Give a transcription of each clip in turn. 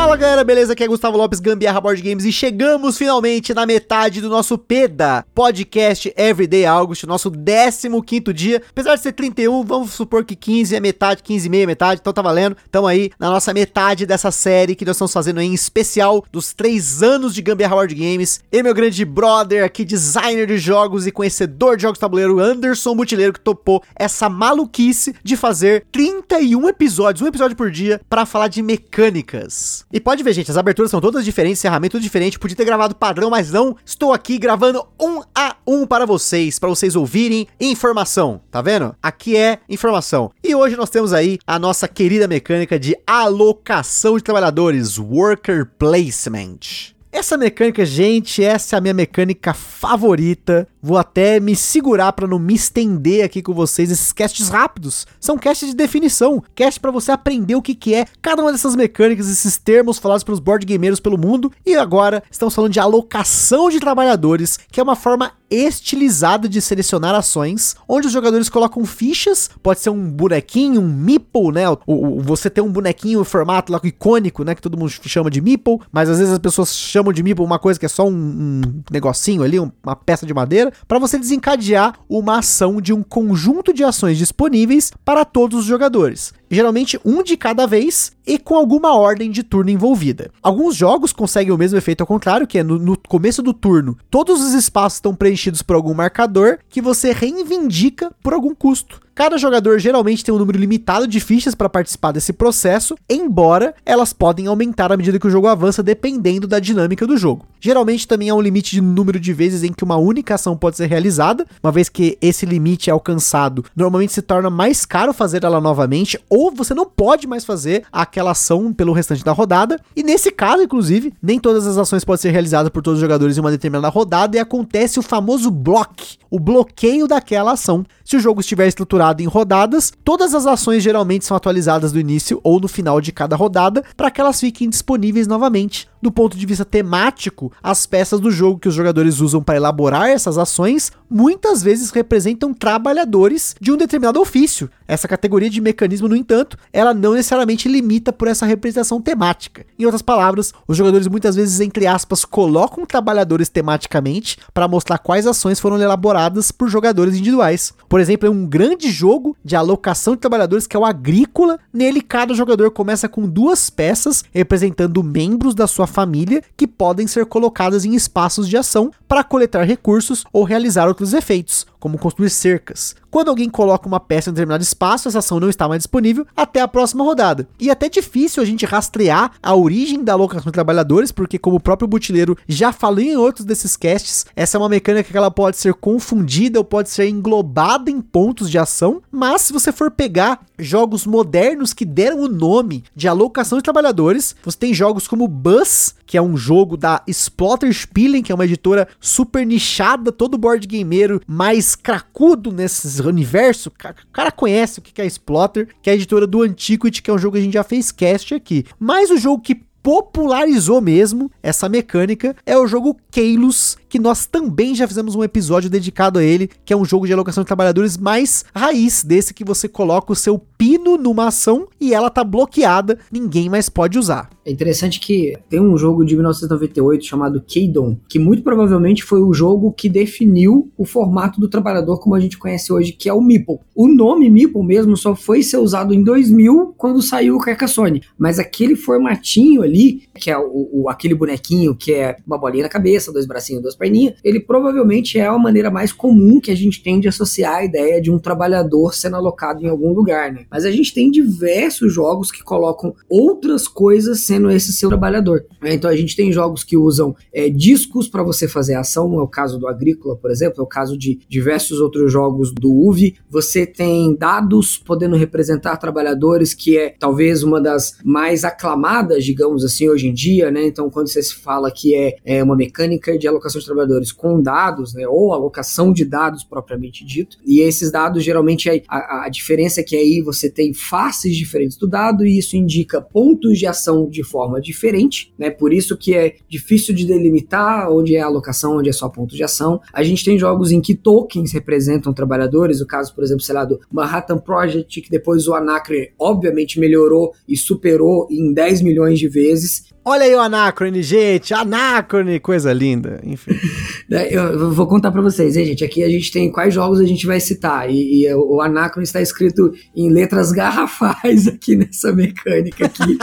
Fala galera, beleza? Aqui é Gustavo Lopes, Gambiarra Board Games e chegamos finalmente na metade do nosso PEDA, Podcast Everyday August, nosso 15º dia. Apesar de ser 31, vamos supor que 15 é metade, 15 e meia é metade, então tá valendo. Tamo aí na nossa metade dessa série que nós estamos fazendo em especial dos 3 anos de Gambiarra Board Games. E meu grande brother aqui, designer de jogos e conhecedor de jogos tabuleiro, Anderson Butileiro, que topou essa maluquice de fazer 31 episódios, um episódio por dia, para falar de mecânicas. E pode ver, gente, as aberturas são todas diferentes, encerramento tudo diferente. Podia ter gravado padrão, mas não. Estou aqui gravando um a um para vocês, para vocês ouvirem informação. Tá vendo? Aqui é informação. E hoje nós temos aí a nossa querida mecânica de alocação de trabalhadores, worker placement. Essa mecânica, gente, essa é a minha mecânica favorita. Vou até me segurar para não me estender aqui com vocês. Esses casts rápidos são casts de definição, cast para você aprender o que, que é cada uma dessas mecânicas, esses termos falados pelos board gameiros pelo mundo. E agora estamos falando de alocação de trabalhadores, que é uma forma estilizada de selecionar ações, onde os jogadores colocam fichas, pode ser um bonequinho, um meeple, né? O, você tem um bonequinho formato lá icônico, né? Que todo mundo chama de meeple, mas às vezes as pessoas chamam de meeple uma coisa que é só um, um negocinho ali, um, uma peça de madeira, para você desencadear uma ação de um conjunto de ações disponíveis para todos os jogadores geralmente um de cada vez e com alguma ordem de turno envolvida. Alguns jogos conseguem o mesmo efeito ao contrário, que é no, no, começo do turno, todos os espaços estão preenchidos por algum marcador que você reivindica por algum custo. Cada jogador geralmente tem um número limitado de fichas para participar desse processo, embora elas podem aumentar à medida que o jogo avança, dependendo da dinâmica do jogo. Geralmente também há um limite de número de vezes em que uma única ação pode ser realizada, uma vez que esse limite é alcançado, normalmente se torna mais caro fazer ela novamente, ou você não pode mais fazer aquela ação pelo restante da rodada. E nesse caso, inclusive, nem todas as ações podem ser realizadas por todos os jogadores em uma determinada rodada e acontece o famoso block, o bloqueio daquela ação. Se o jogo estiver estruturado em rodadas, todas as ações geralmente são atualizadas no início ou no final de cada rodada para que elas fiquem disponíveis novamente. Do ponto de vista temático, as peças do jogo que os jogadores usam para elaborar essas ações muitas vezes representam trabalhadores de um determinado ofício. Essa categoria de mecanismo, no entanto, ela não necessariamente limita por essa representação temática. Em outras palavras, os jogadores muitas vezes, entre aspas, colocam trabalhadores tematicamente para mostrar quais ações foram elaboradas por jogadores individuais. Por exemplo, é um grande jogo de alocação de trabalhadores que é o Agrícola. Nele, cada jogador começa com duas peças representando membros da sua família que podem ser colocadas em espaços de ação para coletar recursos ou realizar outros efeitos, como construir cercas. Quando alguém coloca uma peça em um determinado espaço, essa ação não está mais disponível até a próxima rodada. E é até difícil a gente rastrear a origem da alocação de trabalhadores, porque como o próprio Butileiro já falou em outros desses casts, essa é uma mecânica que ela pode ser confundida ou pode ser englobada em pontos de ação, mas se você for pegar jogos modernos que deram o nome de alocação de trabalhadores, você tem jogos como Bus, que é um jogo da Splotter Spielen, que é uma editora super nichada, todo board gameiro mais cracudo nesse universo. O cara conhece o que é Splotter, que é a editora do Antiquity, que é um jogo que a gente já fez cast aqui. Mas o jogo que popularizou mesmo essa mecânica é o jogo Keilos, que nós também já fizemos um episódio dedicado a ele, que é um jogo de alocação de trabalhadores mais raiz, desse que você coloca o seu pino numa ação e ela tá bloqueada, ninguém mais pode usar. É interessante que tem um jogo de 1998 chamado Keydon, que muito provavelmente foi o jogo que definiu o formato do trabalhador como a gente conhece hoje, que é o Meeple. O nome Meeple mesmo só foi ser usado em 2000 quando saiu o Carcassonne, mas aquele formatinho ali, que é o, o, aquele bonequinho que é uma bolinha na cabeça, dois bracinhos, duas perninhas, ele provavelmente é a maneira mais comum que a gente tem de associar a ideia de um trabalhador sendo alocado em algum lugar, né? Mas a gente tem diversos jogos que colocam outras coisas sendo esse seu trabalhador. Né? Então a gente tem jogos que usam é, discos para você fazer ação, é o caso do Agrícola, por exemplo, é o caso de diversos outros jogos do UV. Você tem dados podendo representar trabalhadores, que é talvez uma das mais aclamadas, digamos assim, hoje em dia, né? Então quando você se fala que é, é uma mecânica de alocação de trabalhadores com dados, né, ou alocação de dados propriamente dito. E esses dados, geralmente, a, a diferença é que aí você tem faces diferentes do dado e isso indica pontos de ação de forma diferente, né? Por isso que é difícil de delimitar onde é a alocação, onde é só ponto de ação. A gente tem jogos em que tokens representam trabalhadores, o caso, por exemplo, sei lá, do Manhattan Project, que depois o Anacre obviamente melhorou e superou em 10 milhões de vezes. Olha aí o Anacrone, gente, Anacrone, coisa linda, enfim. É, eu vou contar para vocês, hein, gente. Aqui a gente tem quais jogos a gente vai citar. E, e o Anacrone está escrito em letras garrafais aqui nessa mecânica aqui.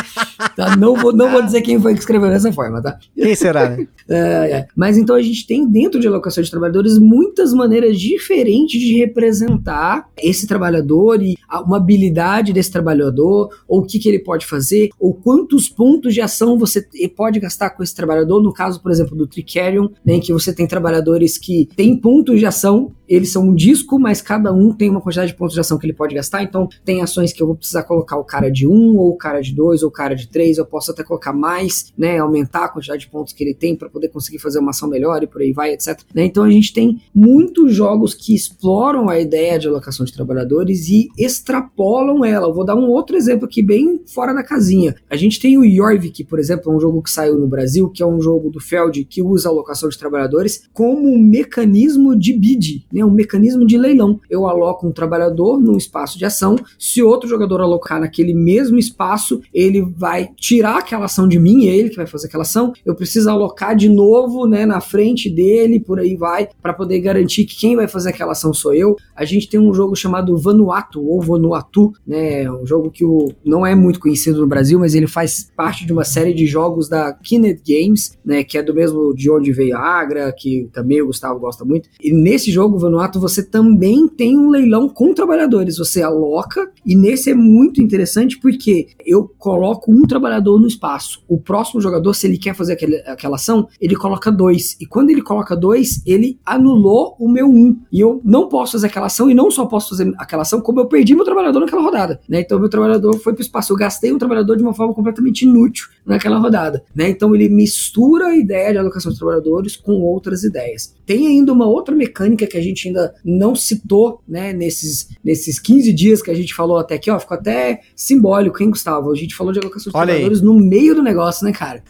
Tá? Não, vou, não vou dizer quem foi que escreveu dessa forma, tá? Quem será, né? É, é. Mas então a gente tem dentro de alocação de trabalhadores muitas maneiras diferentes de representar esse trabalhador e uma habilidade desse trabalhador, ou o que, que ele pode fazer, ou quantos pontos de ação você pode gastar com esse trabalhador. No caso, por exemplo, do Tricarion, né, em que você tem trabalhadores que têm pontos de ação eles são um disco, mas cada um tem uma quantidade de pontos de ação que ele pode gastar. Então, tem ações que eu vou precisar colocar o cara de um, ou o cara de dois, ou o cara de três. Eu posso até colocar mais, né? Aumentar a quantidade de pontos que ele tem para poder conseguir fazer uma ação melhor e por aí vai, etc. Né? Então, a gente tem muitos jogos que exploram a ideia de alocação de trabalhadores e extrapolam ela. Eu vou dar um outro exemplo aqui, bem fora da casinha. A gente tem o Jorvik, por exemplo, um jogo que saiu no Brasil, que é um jogo do Feld que usa a alocação de trabalhadores como um mecanismo de bid né, um mecanismo de leilão. Eu aloco um trabalhador num espaço de ação, se outro jogador alocar naquele mesmo espaço, ele vai tirar aquela ação de mim, é ele que vai fazer aquela ação. Eu preciso alocar de novo, né, na frente dele, por aí vai, para poder garantir que quem vai fazer aquela ação sou eu. A gente tem um jogo chamado Vanuatu ou Vanuatu, né, um jogo que o, não é muito conhecido no Brasil, mas ele faz parte de uma série de jogos da Kinect Games, né, que é do mesmo de onde veio a Agra, que também o Gustavo gosta muito. E nesse jogo Vanuatu você também tem um leilão com trabalhadores. Você aloca, e nesse é muito interessante porque eu coloco um trabalhador no espaço. O próximo jogador, se ele quer fazer aquele, aquela ação, ele coloca dois. E quando ele coloca dois, ele anulou o meu um. E eu não posso fazer aquela ação, e não só posso fazer aquela ação, como eu perdi meu trabalhador naquela rodada. Né? Então, meu trabalhador foi para o espaço. Eu gastei um trabalhador de uma forma completamente inútil naquela rodada. Né? Então, ele mistura a ideia de alocação de trabalhadores com outras ideias. Tem ainda uma outra mecânica que a gente gente ainda não citou, né, nesses, nesses 15 dias que a gente falou até aqui, ó, ficou até simbólico, hein, Gustavo? A gente falou de alocação de Olha trabalhadores aí. no meio do negócio, né, cara?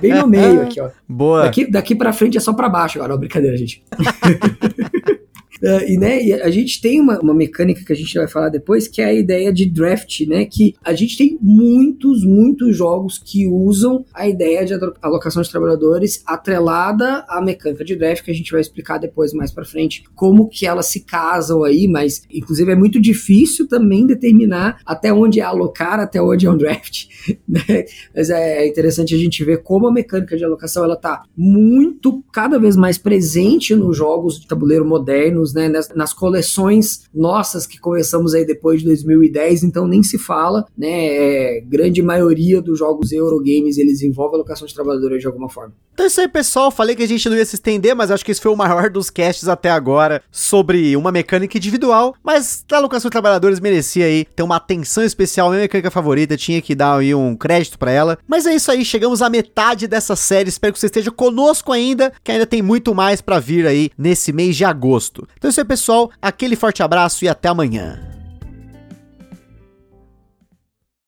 Bem no meio aqui, ó. Boa. Daqui, daqui pra frente é só pra baixo agora, ó, brincadeira, gente. Uh, e, né, e a gente tem uma, uma mecânica que a gente vai falar depois, que é a ideia de draft, né? Que a gente tem muitos, muitos jogos que usam a ideia de alocação de trabalhadores atrelada à mecânica de draft, que a gente vai explicar depois mais para frente como que elas se casam aí, mas inclusive é muito difícil também determinar até onde é alocar, até onde é um draft, né? Mas é interessante a gente ver como a mecânica de alocação ela tá muito, cada vez mais presente nos jogos de tabuleiro modernos né, nas, nas, coleções nossas que começamos aí depois de 2010, então nem se fala, né, é, grande maioria dos jogos Eurogames eles envolvem alocação de trabalhadores de alguma forma. Então é isso aí, pessoal, falei que a gente não ia se estender, mas acho que esse foi o maior dos casts até agora sobre uma mecânica individual, mas a alocação de trabalhadores merecia aí ter uma atenção especial, minha mecânica favorita, tinha que dar aí um crédito para ela. Mas é isso aí, chegamos à metade dessa série, espero que você esteja conosco ainda, que ainda tem muito mais para vir aí nesse mês de agosto. Então é isso aí, pessoal. Aquele forte abraço e até amanhã.